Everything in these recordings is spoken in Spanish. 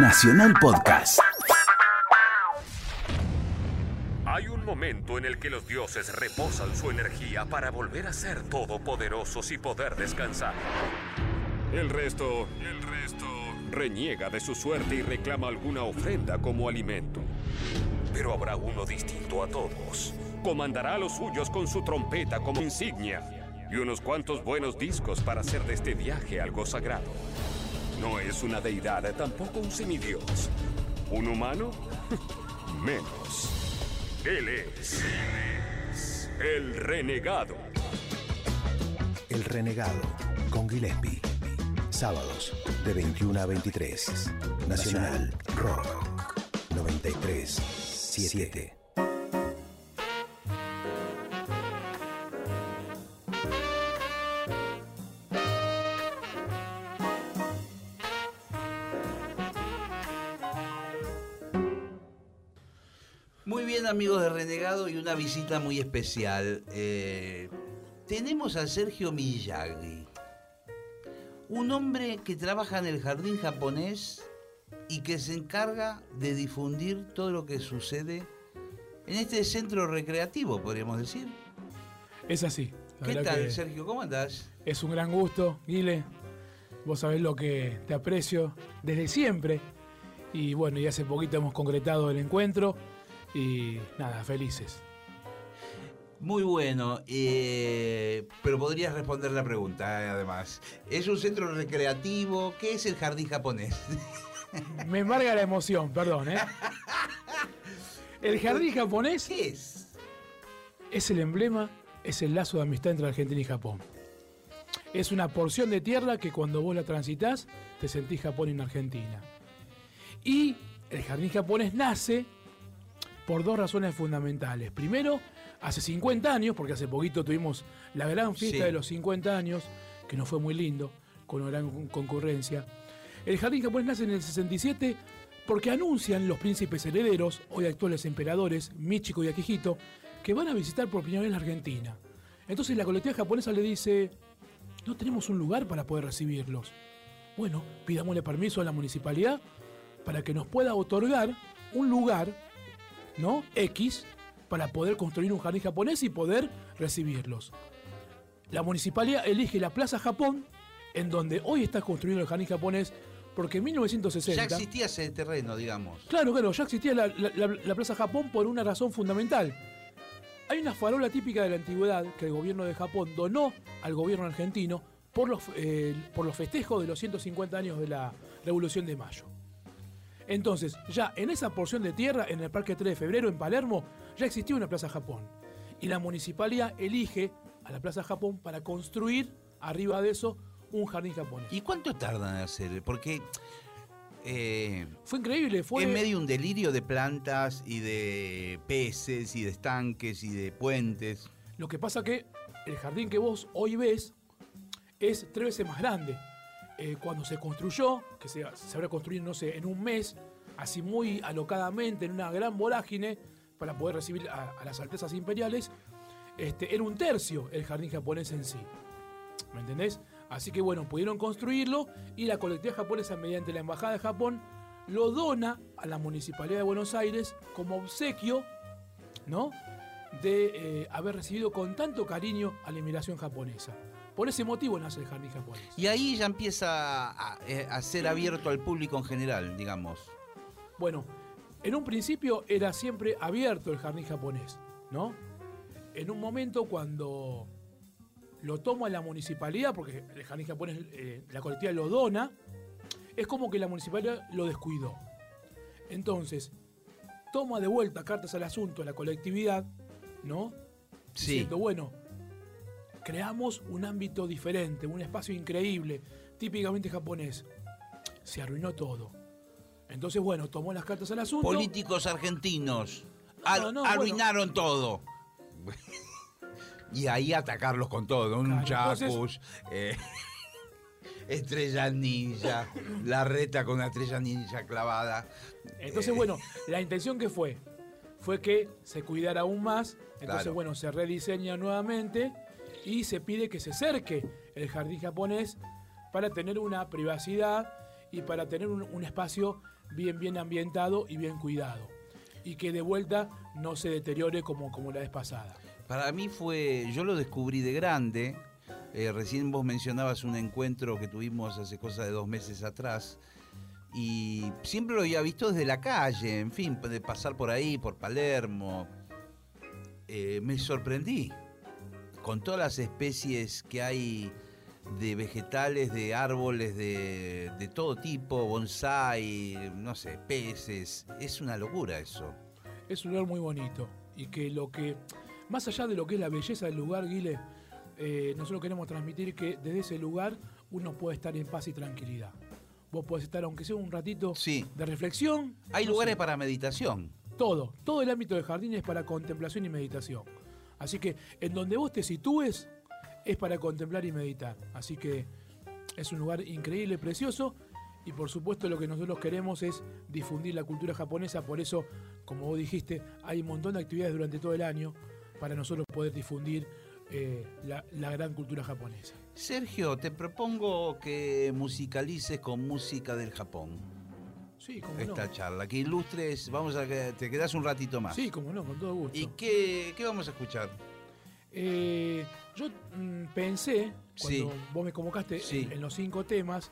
Nacional Podcast. Hay un momento en el que los dioses reposan su energía para volver a ser todopoderosos y poder descansar. El resto, el resto, reniega de su suerte y reclama alguna ofrenda como alimento. Pero habrá uno distinto a todos. Comandará a los suyos con su trompeta como insignia y unos cuantos buenos discos para hacer de este viaje algo sagrado. No es una deidad, tampoco un semidios. ¿Un humano? Menos. Él es, el renegado. El renegado con Gillespie. Sábados de 21 a 23. Nacional, Rock 93-7. Amigos de Renegado y una visita muy especial. Eh, tenemos a Sergio Miyagi, un hombre que trabaja en el jardín japonés y que se encarga de difundir todo lo que sucede en este centro recreativo, podríamos decir. Es así. ¿Qué tal, que Sergio? ¿Cómo andás? Es un gran gusto, Guile. Vos sabés lo que te aprecio desde siempre. Y bueno, y hace poquito hemos concretado el encuentro. Y nada, felices. Muy bueno, eh, pero podrías responder la pregunta, eh, además. ¿Es un centro recreativo? ¿Qué es el jardín japonés? Me embarga la emoción, perdón, ¿eh? El jardín japonés ¿Qué es? es el emblema, es el lazo de amistad entre Argentina y Japón. Es una porción de tierra que cuando vos la transitas te sentís Japón en Argentina. Y el jardín japonés nace por dos razones fundamentales. Primero, hace 50 años, porque hace poquito tuvimos la gran fiesta Sí. de los 50 años, que nos fue muy lindo, con una gran con- concurrencia. El jardín japonés nace en el 67 porque anuncian los príncipes herederos, hoy actuales emperadores, Michiko y Akihito, que van a visitar por primera vez la Argentina. Entonces la colectividad japonesa le dice, no tenemos un lugar para poder recibirlos. Bueno, pidámosle permiso a la municipalidad para que nos pueda otorgar un lugar, ¿no? X, para poder construir un jardín japonés y poder recibirlos. La municipalidad elige la Plaza Japón, en donde hoy está construido el jardín japonés, porque en 1960... Ya existía ese terreno, digamos. Claro, claro, ya existía la, la- la- la Plaza Japón por una razón fundamental. Hay una farola típica de la antigüedad que el gobierno de Japón donó al gobierno argentino por los, eh, por los festejos de los 150 años de la Revolución de Mayo. Entonces, ya en esa porción de tierra, en el Parque 3 de Febrero, en Palermo, ya existía una Plaza Japón. Y la municipalidad elige a la Plaza Japón para construir arriba de eso un jardín japonés. ¿Y cuánto tardan en hacer? Porque eh, Fue increíble, fue... en medio un delirio de plantas y de peces y de estanques y de puentes. Lo que pasa que el jardín que vos hoy ves es tres veces más grande. Eh, cuando se construyó, que se, habrá construido, no sé, en un mes, así muy alocadamente, en una gran vorágine, para poder recibir a, a las altezas imperiales, este, era un tercio el jardín japonés en sí. ¿Me entendés? Así que bueno, pudieron construirlo y la colectividad japonesa, mediante la Embajada de Japón, lo dona a la Municipalidad de Buenos Aires como obsequio, ¿no? De eh, haber recibido con tanto cariño a la inmigración japonesa. Por ese motivo nace el jardín japonés. Y ahí ya empieza a, eh, a ser abierto al público en general, digamos. Bueno, en un principio era siempre abierto el jardín japonés, ¿no? En un momento cuando lo toma la municipalidad, porque el jardín japonés, eh, la colectividad lo dona, es como que la municipalidad lo descuidó. Entonces, toma de vuelta cartas al asunto la colectividad, ¿no? Sí. Diciendo, bueno, creamos un ámbito diferente, un espacio increíble, típicamente japonés. Se arruinó todo. Entonces, bueno, tomó las cartas al asunto. Políticos argentinos ar- No, no, arruinaron todo. y ahí atacarlos con todo, un Claro, chacus, eh, estrella ninja, la reta con la estrella ninja clavada. Entonces, bueno, la intención que fue, fue que se cuidara aún más. Entonces, Claro. bueno, se rediseña nuevamente y se pide que se cerque el jardín japonés para tener una privacidad y para tener un, espacio bien, bien ambientado y bien cuidado. Y que de vuelta no se deteriore como, como la vez pasada. Para mí fue, yo lo descubrí de grande. Eh, recién vos mencionabas un encuentro que tuvimos hace cosa de dos meses atrás. Y siempre lo había visto desde la calle, en fin, de pasar por ahí, por Palermo. Eh, me sorprendí con todas las especies que hay de vegetales, de árboles de, de todo tipo, bonsai, no sé, peces. Es una locura eso. Es un lugar muy bonito y que lo que, más allá de lo que es la belleza del lugar, Guile, eh, nosotros queremos transmitir que desde ese lugar uno puede estar en paz y tranquilidad. Vos podés estar, aunque sea un ratito Sí. de reflexión. Hay no lugares sé, para meditación. Todo, todo el ámbito del jardín es para contemplación y meditación. Así que en donde vos te sitúes es para contemplar y meditar. Así que es un lugar increíble, precioso. Y por supuesto lo que nosotros queremos es difundir la cultura japonesa. Por eso, como vos dijiste, hay un montón de actividades durante todo el año para nosotros poder difundir eh, la, la gran cultura japonesa. Sergio, te propongo que musicalices con música del Japón Sí, como esta no. charla, que ilustres, vamos a te quedas un ratito más. Sí, como no, con todo gusto. ¿Y qué, qué vamos a escuchar? Eh, yo mm, pensé, cuando Sí. vos me convocaste Sí. en, en los cinco temas,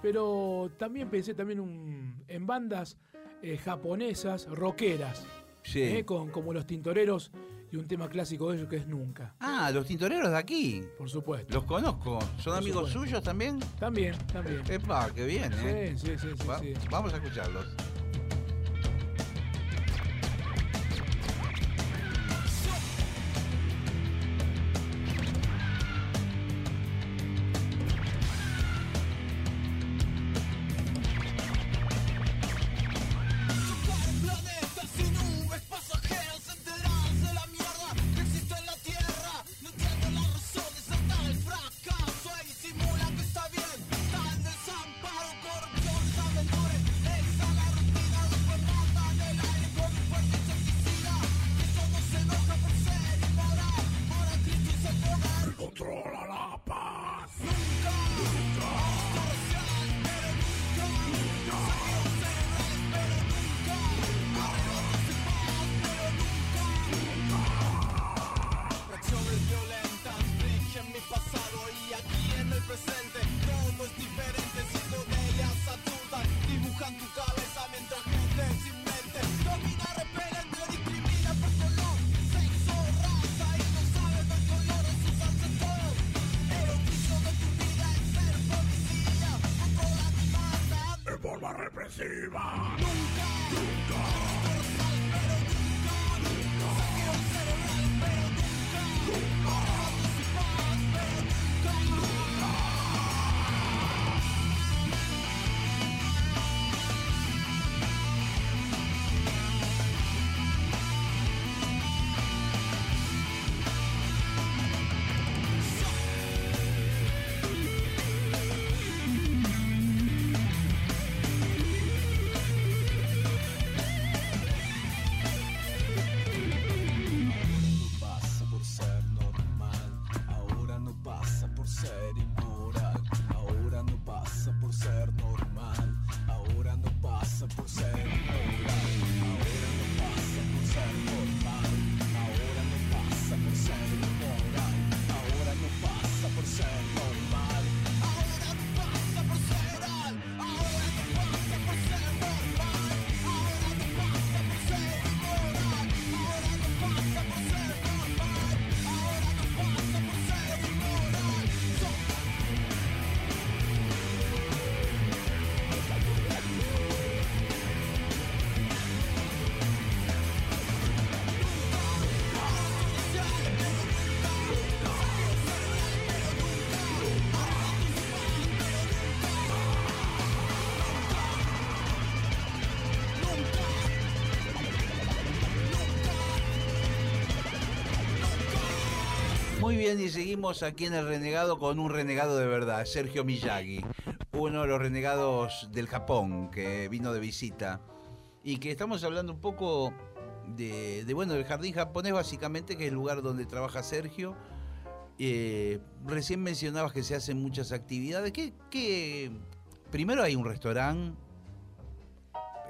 pero también pensé también un- en bandas eh, japonesas, rockeras, Sí. eh, con, como los tintoreros y un tema clásico de ellos que es Nunca, Ah, los tintoreros de aquí. por supuesto. Los conozco. ¿Son Por amigos supuesto. suyos también? También, también. Epa, qué bien, ¿eh? Sí, sí, sí, sí, Va- sí. Vamos a escucharlos. Bien, y seguimos aquí en el renegado con un renegado de verdad, Sergio Miyagi, uno de los renegados del Japón que vino de visita y que estamos hablando un poco de, de, bueno, del jardín japonés básicamente, que es el lugar donde trabaja Sergio. Eh, recién mencionabas que se hacen muchas actividades. ¿Qué, qué- Primero hay un restaurante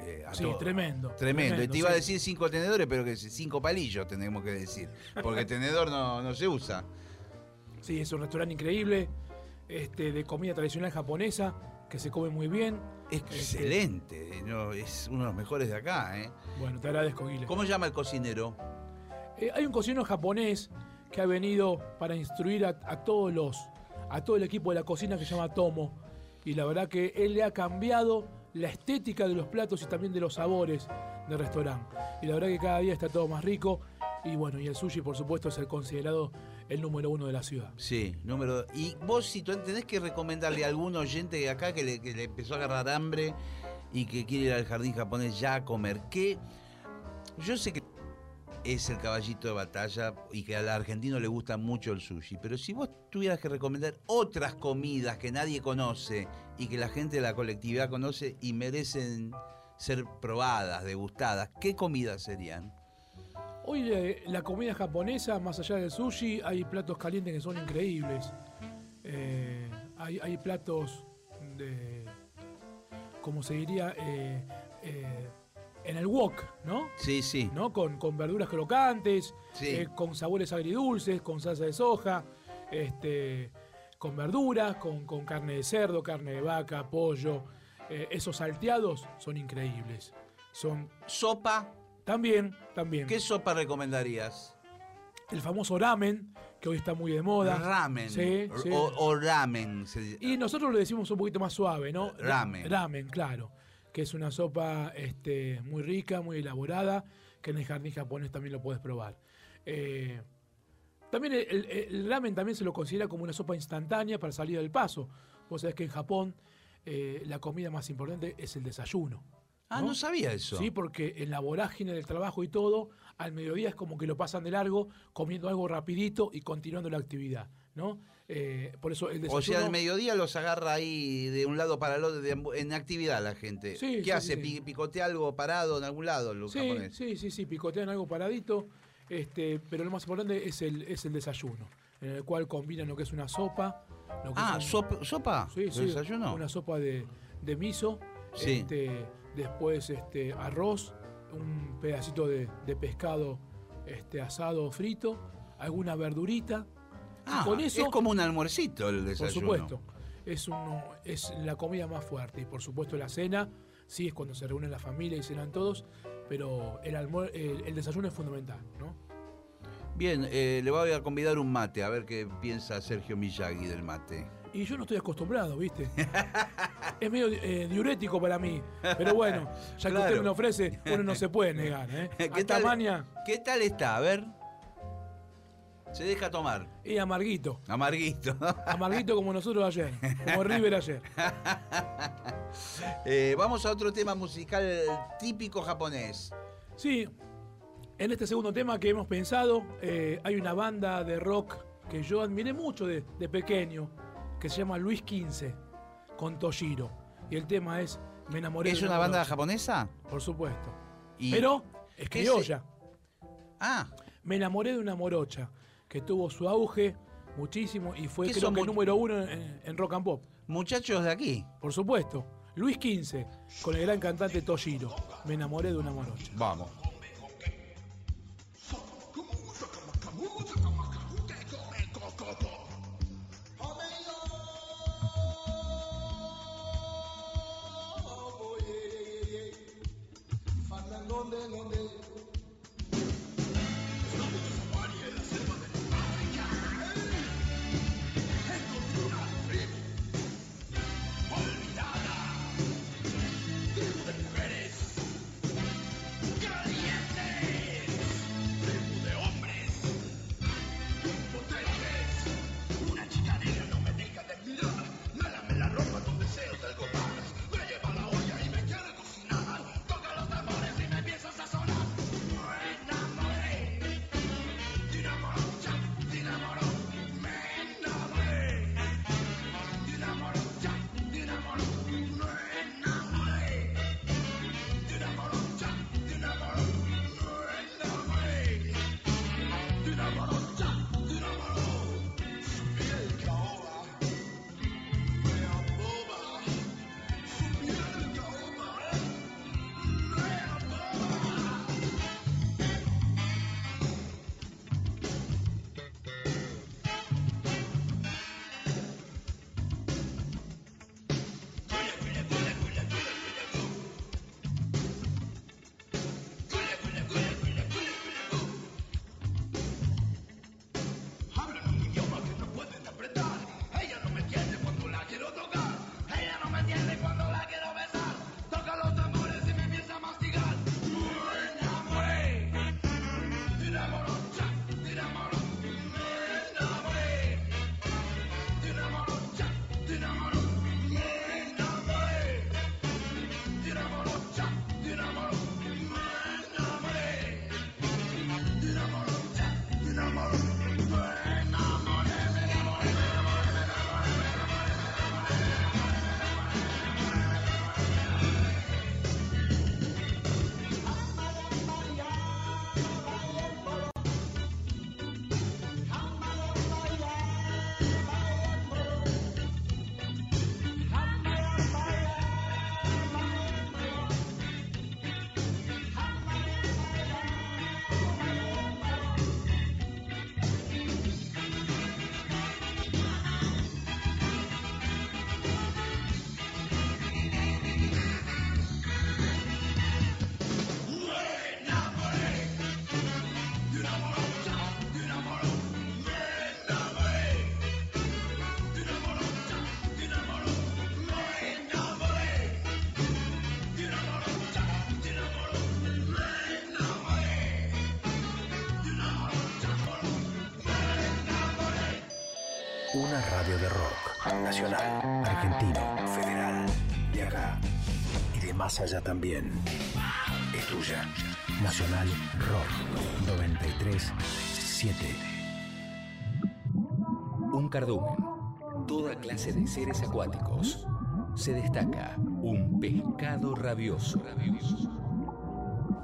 eh, a Sí, todo. tremendo. Tremendo. Y te iba a decir cinco tenedores, pero que cinco palillos tenemos que decir. Porque tenedor no, no se usa. Sí, es un restaurante increíble, este, de comida tradicional japonesa, que se come muy bien. Excelente. no, es uno de los mejores de acá. ¿eh? Bueno, te agradezco, Guile. ¿Cómo llama el cocinero? Eh, hay un cocinero japonés que ha venido para instruir a, a todos los, a todo el equipo de la cocina que se llama Tomo. Y la verdad que él le ha cambiado la estética de los platos y también de los sabores del restaurante. Y la verdad que cada día está todo más rico. Y bueno, y el sushi, por supuesto, es el considerado el número uno de la ciudad. Sí, número. Y vos, si tú tenés que recomendarle a algún oyente de acá que le, que empezó a agarrar hambre y que quiere ir al jardín japonés ya a comer, ¿qué? Yo sé que es el caballito de batalla y que al argentino le gusta mucho el sushi, pero si vos tuvieras que recomendar otras comidas que nadie conoce y que la gente de la colectividad conoce y merecen ser probadas, degustadas, ¿qué comidas serían? Hoy eh, la comida japonesa, más allá del sushi, hay platos calientes que son increíbles. Eh, hay, hay platos de, como se diría, eh, en el wok, ¿no? Sí, sí. ¿No? Con, con verduras crocantes, Sí. con sabores agridulces, con salsa de soja, este, con verduras, con, con carne de cerdo, carne de vaca, pollo. Esos salteados son increíbles. Son sopa. También, también. ¿Qué sopa recomendarías? El famoso ramen, que hoy está muy de moda. Ramen. Sí, o, sí. o ramen. se- Y nosotros lo decimos un poquito más suave, ¿no? Ramen. Ramen, claro. Que es una sopa este, muy rica, muy elaborada, que en el jardín japonés también lo puedes probar. Eh, también el, el- el ramen también se lo considera como una sopa instantánea para salir del paso. Vos sabés que en Japón eh, la comida más importante es el desayuno. Ah, no sabía eso. Sí, porque en la vorágine del trabajo y todo, al mediodía es como que lo pasan de largo, comiendo algo rapidito y continuando la actividad, ¿no? Eh, por eso el desayuno... O sea, al mediodía los agarra ahí de un lado para el otro, de- en actividad la gente. Sí, ¿Qué sí, hace? sí. ¿Picotea algo parado en algún lado los Sí, japoneses? sí, sí, sí, picotean algo paradito, este, pero lo más importante es el, es el desayuno, en el cual combinan lo que es una sopa. Lo que Ah, es ¿sopa? Sí, ¿De sí, desayuno? Una sopa de, de miso, Sí. este, después este, arroz, un pedacito de, de pescado este, asado o frito, alguna verdurita. Ah, con eso, es como un almuercito el por desayuno. supuesto, es, uno, es la comida más fuerte. Y por supuesto la cena, sí es cuando se reúnen la familia y cenan todos, pero el, almuer- el, el desayuno es fundamental, ¿no? Bien, eh, le voy a convidar un mate, a ver qué piensa Sergio Miyagi del mate. Y yo no estoy acostumbrado, ¿viste? es medio eh, diurético para mí. Pero bueno, ya que Claro. usted me lo ofrece, uno no se puede negar, ¿eh? ¿Qué Hasta tal, maña ¿Qué tal está? A ver. Se deja tomar. y amarguito. Amarguito. Amarguito como nosotros ayer. Como River ayer. Eh, vamos a otro tema musical típico japonés. Sí, en este segundo tema que hemos pensado, eh, hay una banda de rock que yo admiré mucho de, de pequeño, que se llama Luis XV, con Toshiro. Y el tema es Me enamoré ¿Es de una banda japonesa? Por supuesto. Y- Pero es ¿Qué criolla. Ah. Me enamoré de una morocha que tuvo su auge muchísimo y fue ¿Qué creo que mu- número uno en, en rock and pop. Muchachos de aquí. Por supuesto. Luis XV, con el gran cantante Toshiro. Me enamoré de una morocha. Vamos. Una Nacional, argentino, federal. De acá. Y de más allá también. Es tuya. Nacional Rock 937. Un cardumen. Toda clase de seres acuáticos. Se destaca un pescado rabioso.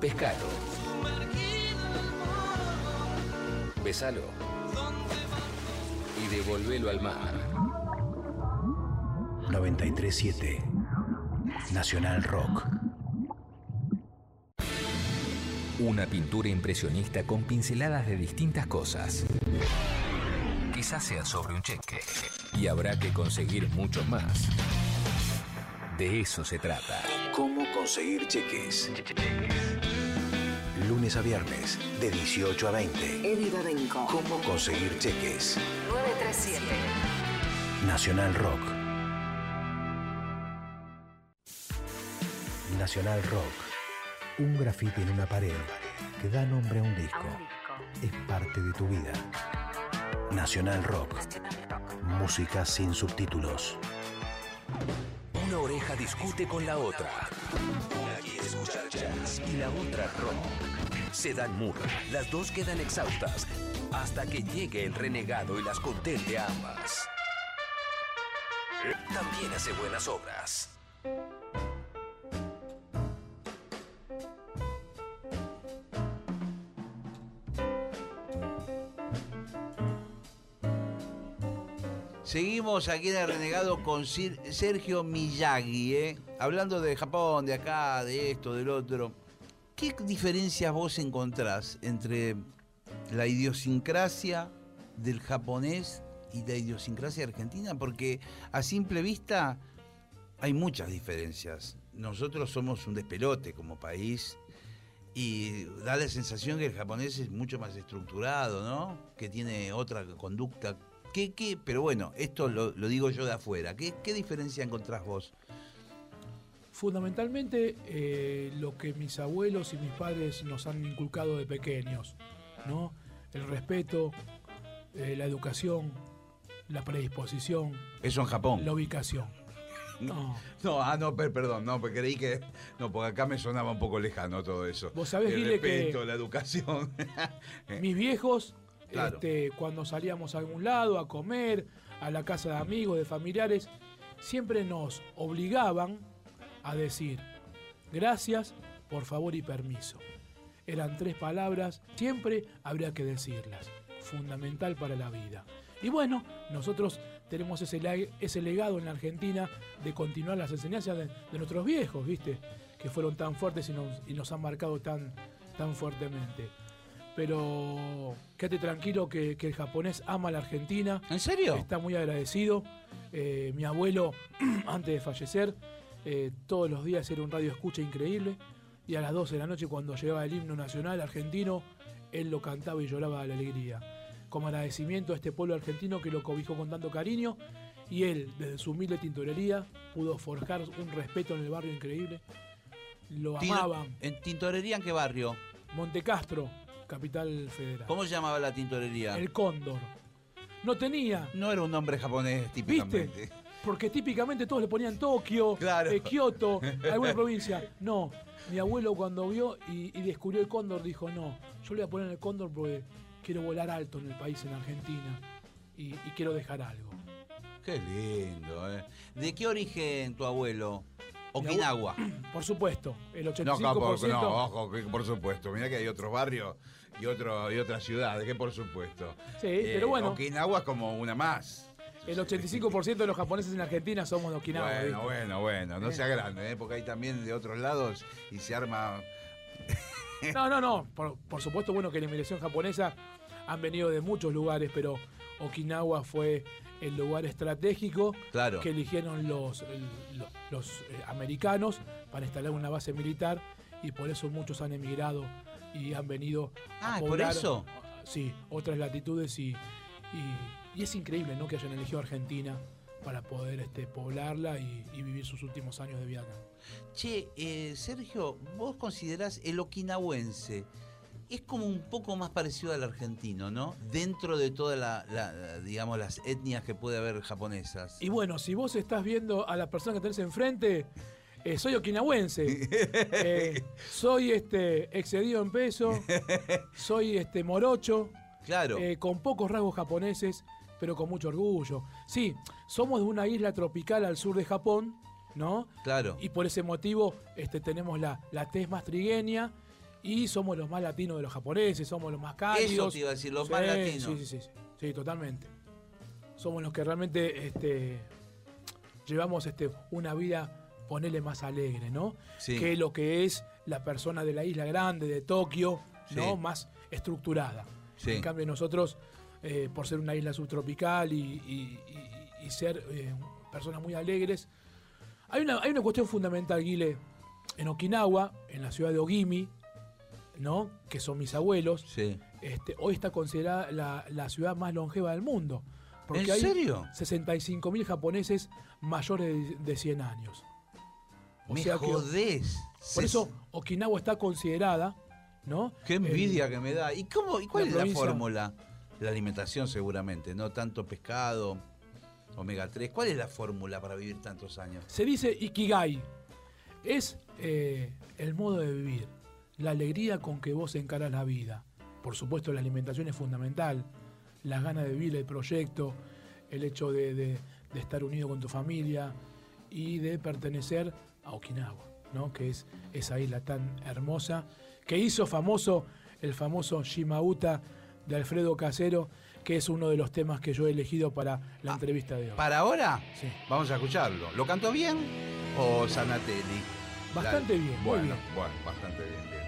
Pescado. Besalo. Y devolvelo al mar. 937. Nacional Rock. Una pintura impresionista con pinceladas de distintas cosas. Quizás sea sobre un cheque. Y habrá que conseguir mucho más. De eso se trata. ¿Cómo conseguir cheques? Lunes a viernes, de 18 a 20. Eddie Babenco. ¿Cómo conseguir cheques? 937. Nacional Rock. Nacional Rock. Un grafite en una pared que da nombre a un disco. Es parte de tu vida. Nacional Rock. Música sin subtítulos. Una oreja discute con la otra. Una quiere escuchar jazz y la otra rock. Se dan murra, las dos quedan exhaustas hasta que llegue el renegado y las contente a ambas. También hace buenas obras. Seguimos aquí en el Renegado con Sir- Sergio Miyagi, ¿eh? hablando de Japón, de acá, de esto, del otro. ¿Qué diferencias vos encontrás entre la idiosincrasia del japonés y la idiosincrasia argentina? Porque a simple vista hay muchas diferencias. Nosotros somos un despelote como país y da la sensación que el japonés es mucho más estructurado, ¿no? Que tiene otra conducta. ¿Qué, qué? Pero bueno, esto lo, lo digo yo de afuera. ¿Qué, qué diferencia encontrás vos? Fundamentalmente eh, lo que mis abuelos y mis padres nos han inculcado de pequeños, ¿no? El respeto, eh, la educación, la predisposición, Eso en Japón. la ubicación. No. No, ah, no, per- perdón, no, porque creí que. No, porque acá me sonaba un poco lejano todo eso. Vos sabés, El que- respeto, la educación. Mis viejos, Este, cuando salíamos a algún lado a comer, a la casa de amigos, de familiares, siempre nos obligaban a decir gracias, por favor y permiso. Eran tres palabras, siempre habría que decirlas. Fundamental para la vida. Y bueno, nosotros tenemos ese, ese legado en la Argentina de continuar las enseñanzas de, de nuestros viejos, ¿viste? Que fueron tan fuertes y nos, y nos han marcado tan, tan fuertemente. Pero quédate tranquilo que, que el japonés ama a la Argentina. ¿En serio? Está muy agradecido. Eh, mi abuelo, antes de fallecer, eh, todos los días era un radio escucha increíble. Y a las 12 de la noche, cuando llegaba el himno nacional argentino, él lo cantaba y lloraba de la alegría. Como agradecimiento a este pueblo argentino que lo cobijó con tanto cariño. Y él, desde su humilde tintorería, pudo forjar un respeto en el barrio increíble. Lo amaban. ¿En tintorería en qué barrio? Montecastro, capital federal. ¿Cómo se llamaba la tintorería? El cóndor. No tenía, No era un nombre japonés típicamente. ¿viste? Porque típicamente todos le ponían Tokio, Claro. eh, Kioto, alguna provincia. No, mi abuelo cuando vio y, y descubrió el cóndor dijo, no, yo le voy a poner el cóndor porque quiero volar alto en el país, en Argentina, y, y quiero dejar algo. Qué lindo, ¿eh? ¿De qué origen tu abuelo? Okinawa. Por supuesto, el 85%. No, capo, no, ojo, que por supuesto. Mira que hay otros barrios y, otro, y otras ciudades, que por supuesto. Sí, Eh, pero bueno, Okinawa es como una más. el 85% de los japoneses en Argentina somos de Okinawa. bueno, ¿viste? bueno, bueno, no sea grande, ¿eh? porque hay también de otros lados y se arma. No, no, no. Por, por supuesto, bueno, que la inmigración japonesa han venido de muchos lugares, pero Okinawa fue el lugar estratégico Claro. que eligieron los, los, los, eh, americanos para instalar una base militar y por eso muchos han emigrado y han venido Ah, a ¿es por poblar, eso? Sí, otras latitudes y, y- y es increíble ¿no? que hayan elegido Argentina para poder este, poblarla y, y vivir sus últimos años de vida acá. Che, eh, Sergio, ¿vos considerás el okinawense es como un poco más parecido al argentino, ¿no? Dentro de todas la, la- la- digamos, las etnias que puede haber japonesas. Y bueno, si vos estás viendo a la persona que tenés enfrente, eh, soy okinawense. Eh, soy este excedido en peso. Soy este morocho. Claro. eh, con pocos rasgos japoneses, pero con mucho orgullo. Sí, somos de una isla tropical al sur de Japón, ¿no? Claro. Y por ese motivo este, tenemos la, la tez más trigueña y somos los más latinos de los japoneses, somos los más cálidos. Eso te iba a decir, los más latinos. Sí, sí, sí, sí, sí, totalmente. Somos los que realmente este, llevamos este, una vida, ponele más alegre, ¿no? Sí. Que lo que es la persona de la isla grande, de Tokio, ¿no? Más estructurada. Sí. En cambio nosotros, eh, por ser una isla subtropical y, y- y- y ser eh, personas muy alegres, hay una, hay una cuestión fundamental, Guile, en Okinawa, en la ciudad de Ogimi, ¿no? que son mis abuelos, Sí. este, hoy está considerada la, la ciudad más longeva del mundo. Porque ¿En hay serio? 65.000 japoneses mayores de, de 100 años. O Me sea que- jodés. por eso Okinawa está considerada, ¿no? Qué envidia que me da. ¿Y cómo? ¿Y cuál la es la fórmula? La alimentación seguramente, no tanto pescado, omega 3. ¿Cuál es la fórmula para vivir tantos años? Se dice Ikigai. Es eh, el modo de vivir, la alegría con que vos encaras la vida. Por supuesto, la alimentación es fundamental. Las ganas de vivir el proyecto, el hecho de, de- de estar unido con tu familia y de pertenecer a Okinawa, ¿no? que es esa isla tan hermosa que hizo famoso el famoso Shimauta de Alfredo Casero, que es uno de los temas que yo he elegido para la entrevista de hoy. ¿Para ahora? Sí. Vamos a escucharlo. ¿Lo cantó bien o Sanatelli? Bastante bien, muy Bueno, bien. bueno, bastante bien, bien.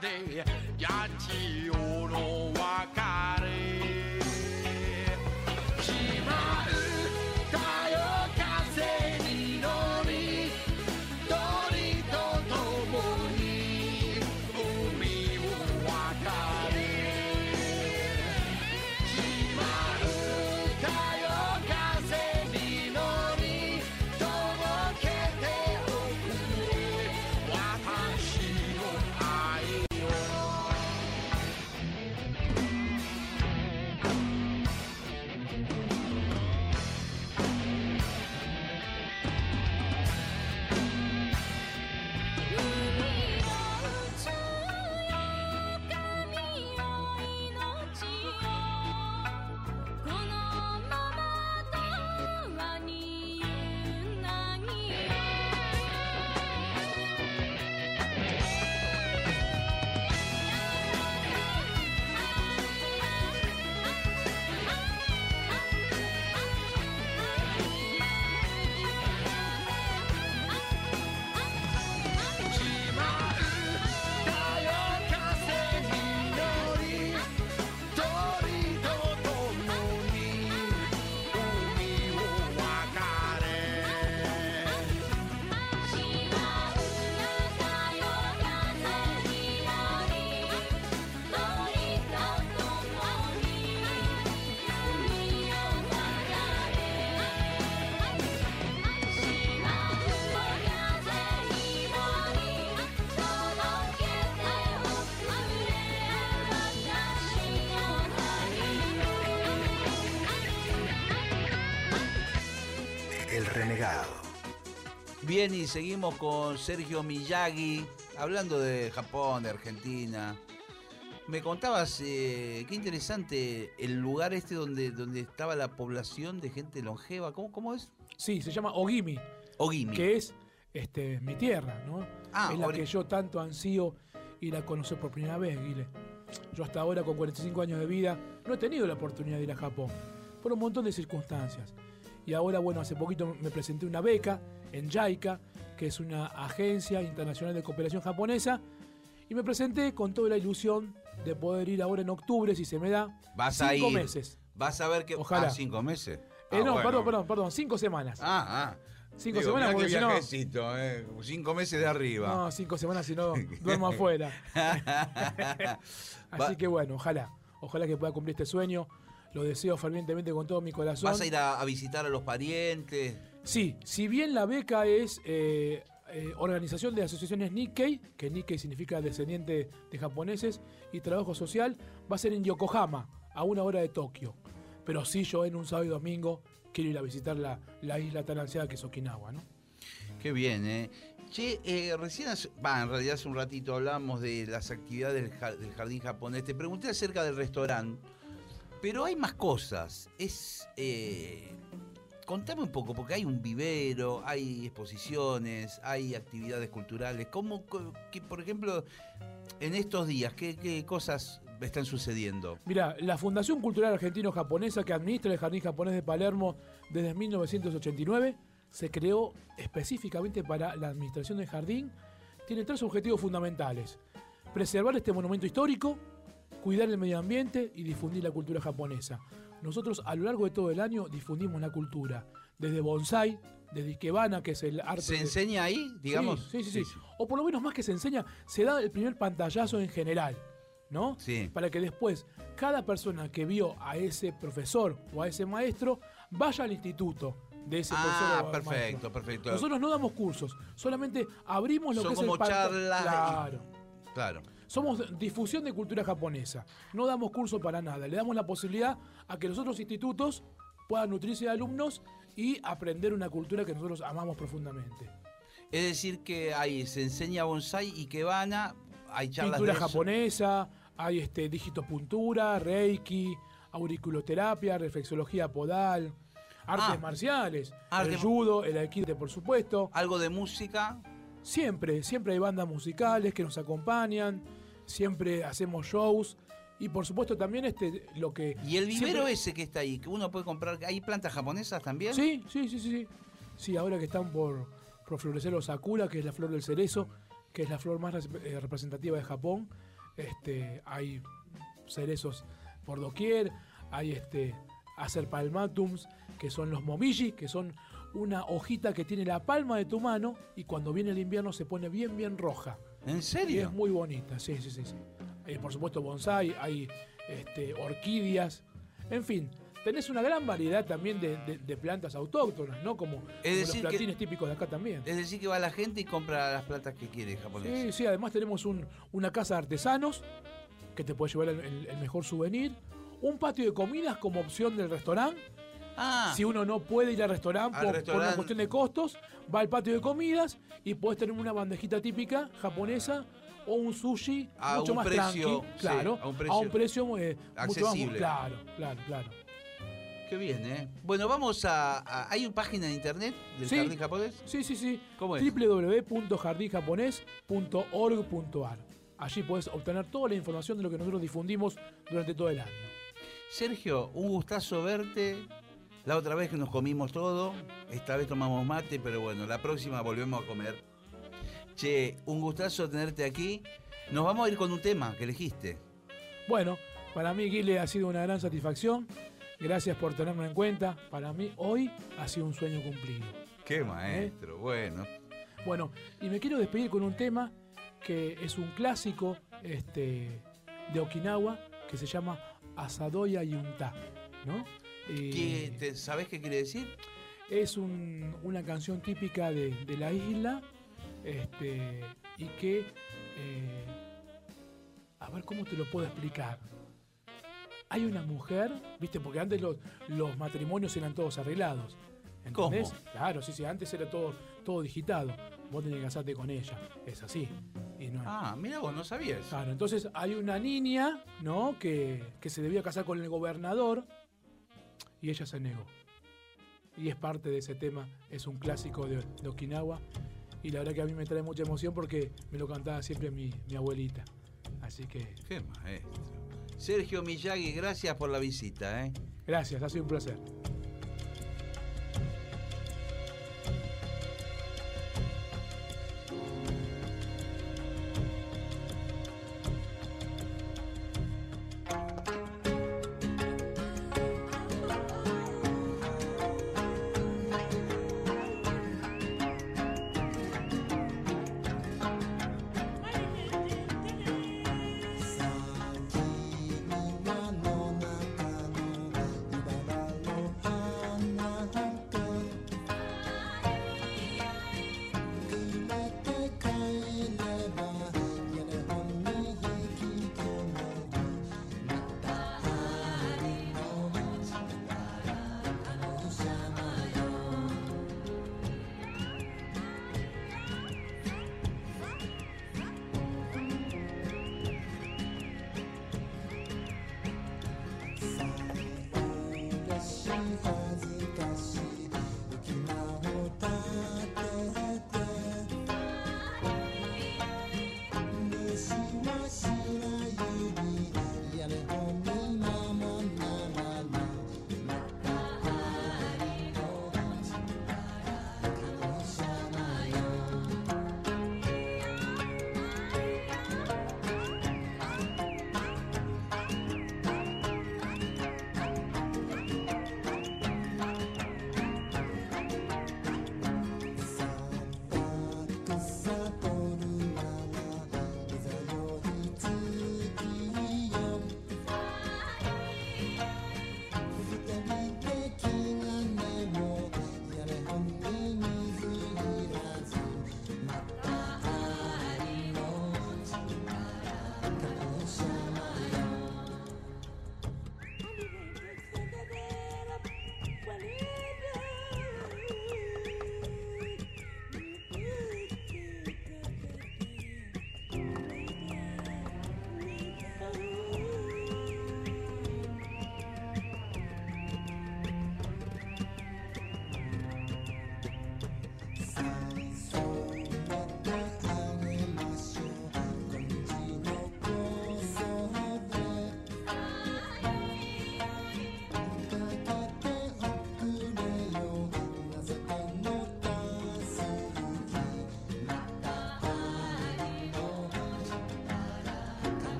で八千代の Bien, y seguimos con Sergio Miyagi, hablando de Japón, de Argentina. Me contabas, eh, qué interesante el lugar este donde, donde estaba la población de gente longeva. ¿Cómo, cómo es? Sí, se llama Ogimi, Ogimi. que es este, mi tierra, ¿no? Ah, es la que yo tanto ansío ir a conocer por primera vez, Guile. Yo hasta ahora, con 45 años de vida, no he tenido la oportunidad de ir a Japón, por un montón de circunstancias. Y ahora, bueno, hace poquito me presenté una beca en JICA, que es una agencia internacional de cooperación japonesa, y me presenté con toda la ilusión de poder ir ahora en octubre, si se me da, Vas a cinco ir. meses. Vas a ver que. Ojalá. Ah, cinco meses. Eh, Ah, no, bueno. perdón, perdón, perdón, cinco semanas. Ah, ah. Cinco Digo, semanas, mirá porque qué si no- viajecito, eh. Cinco meses de arriba. No, cinco semanas si no duermo afuera. Así Va- que bueno, ojalá. Ojalá que pueda cumplir este sueño. Lo deseo fervientemente con todo mi corazón. Vas a ir a, a visitar a los parientes. Sí, si bien la beca es eh, eh, organización de asociaciones Nikkei, que Nikkei significa descendiente de japoneses, y trabajo social, va a ser en Yokohama, a una hora de Tokio. Pero sí, yo en un sábado y domingo quiero ir a visitar la, la isla tan ansiada que es Okinawa, ¿no? Qué bien, ¿eh? Che, eh, recién, hace- en realidad hace un ratito hablamos de las actividades del, ja- del jardín japonés. Te pregunté acerca del restaurante, pero hay más cosas. Es. Contame un poco, porque hay un vivero, hay exposiciones, hay actividades culturales. ¿Cómo, que, por ejemplo, en estos días, qué, qué cosas están sucediendo? Mira, la Fundación Cultural Argentino-Japonesa que administra el Jardín Japonés de Palermo desde 1989 se creó específicamente para la administración del jardín. Tiene tres objetivos fundamentales. Preservar este monumento histórico, cuidar el medio ambiente y difundir la cultura japonesa. Nosotros a lo largo de todo el año difundimos la cultura, desde bonsai, desde ikebana, que es el arte... ¿Se de- enseña ahí, digamos? Sí, sí, sí, sí. O por lo menos más que se enseña, se da el primer pantallazo en general, ¿no? Sí. Para que después cada persona que vio a ese profesor o a ese maestro vaya al instituto de ese profesor Ah, perfecto, maestro. perfecto. Nosotros no damos cursos, solamente abrimos lo Son que es como el charlas Claro. Claro. Somos difusión de cultura japonesa. No damos curso para nada. Le damos la posibilidad a que los otros institutos puedan nutrirse de alumnos y aprender una cultura que nosotros amamos profundamente. Es decir, que ahí se enseña bonsai y que van a. Hay charlas Pintura de eso. japonesa, hay este digitopuntura, reiki, auriculoterapia, reflexología podal, artes Ah. marciales, Arte- el judo, el aikido, por supuesto. Algo de música. Siempre, siempre hay bandas musicales que nos acompañan, siempre hacemos shows y por supuesto también este lo que Y el vivero siempre- ese que está ahí, que uno puede comprar. ¿Hay plantas japonesas también? Sí, sí, sí, sí, sí. Sí, ahora que están por, por florecer los sakura, que es la flor del cerezo, que es la flor más eh, representativa de Japón, este, hay cerezos por doquier, hay este acerpalmatums, que son los momiji, que son una hojita que tiene la palma de tu mano y cuando viene el invierno se pone bien, bien roja. ¿En Y serio? es muy bonita, sí, sí, sí. sí. Hay, por supuesto, bonsai, hay este, orquídeas, en fin. Tenés una gran variedad también de, de- de plantas autóctonas, ¿no? Como, decir los que- platines típicos de acá también. Es decir, que va la gente y compra las plantas que quiere japonesas. Sí, sí, además tenemos un- una casa de artesanos que te puede llevar el, el- el mejor souvenir. Un patio de comidas como opción del restaurante. Ah, Si uno no puede ir al restaurante Al por, una cuestión de costos, va al patio de comidas y puedes tener una bandejita típica japonesa o un sushi A mucho un más precio, tranqui, sí, claro, a un precio precio, eh, mucho más accesible. claro, claro, claro. qué bien, ¿eh? Bueno, vamos a. a- ¿Hay una página de internet del Sí. jardín japonés? Sí, sí, sí. ¿Cómo es? www.jardinjaponés.org.ar. Allí puedes obtener toda la información de lo que nosotros difundimos durante todo el año. Sergio, un gustazo verte. La otra vez que nos comimos todo, esta vez tomamos mate, pero bueno, la próxima volvemos a comer. Che, un gustazo tenerte aquí. Nos vamos a ir con un tema que elegiste. Bueno, para mí, Guile, ha sido una gran satisfacción. Gracias por tenerme en cuenta. Para mí, hoy ha sido un sueño cumplido. Qué maestro, bueno. Bueno, y me quiero despedir con un tema que es un clásico este, de Okinawa que se llama Asadoya Yunta, ¿no? Y ¿Qué, te- ¿Sabés qué quiere decir? es un- una canción típica de, de la isla este, y que, eh, a ver cómo te lo puedo explicar. Hay una mujer, viste, porque antes los, los matrimonios eran todos arreglados. ¿Entendés? ¿Cómo? Claro, sí, sí, antes era todo, todo digitado. Vos tenés que casarte con ella. Es así. Y no, Ah, mira vos, no sabías. Claro, entonces hay una niña, ¿no? Que, que se debía casar con el gobernador y ella se negó. Y es parte de ese tema, es un clásico de, de Okinawa. Y la verdad que a mí me trae mucha emoción porque me lo cantaba siempre mi, mi abuelita. Así que Qué maestro. Sergio Miyagi, gracias por la visita, ¿eh? gracias, ha sido un placer.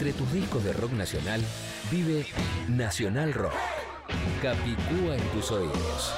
Entre tus discos de rock nacional vive Nacional Rock. Capicúa en tus oídos.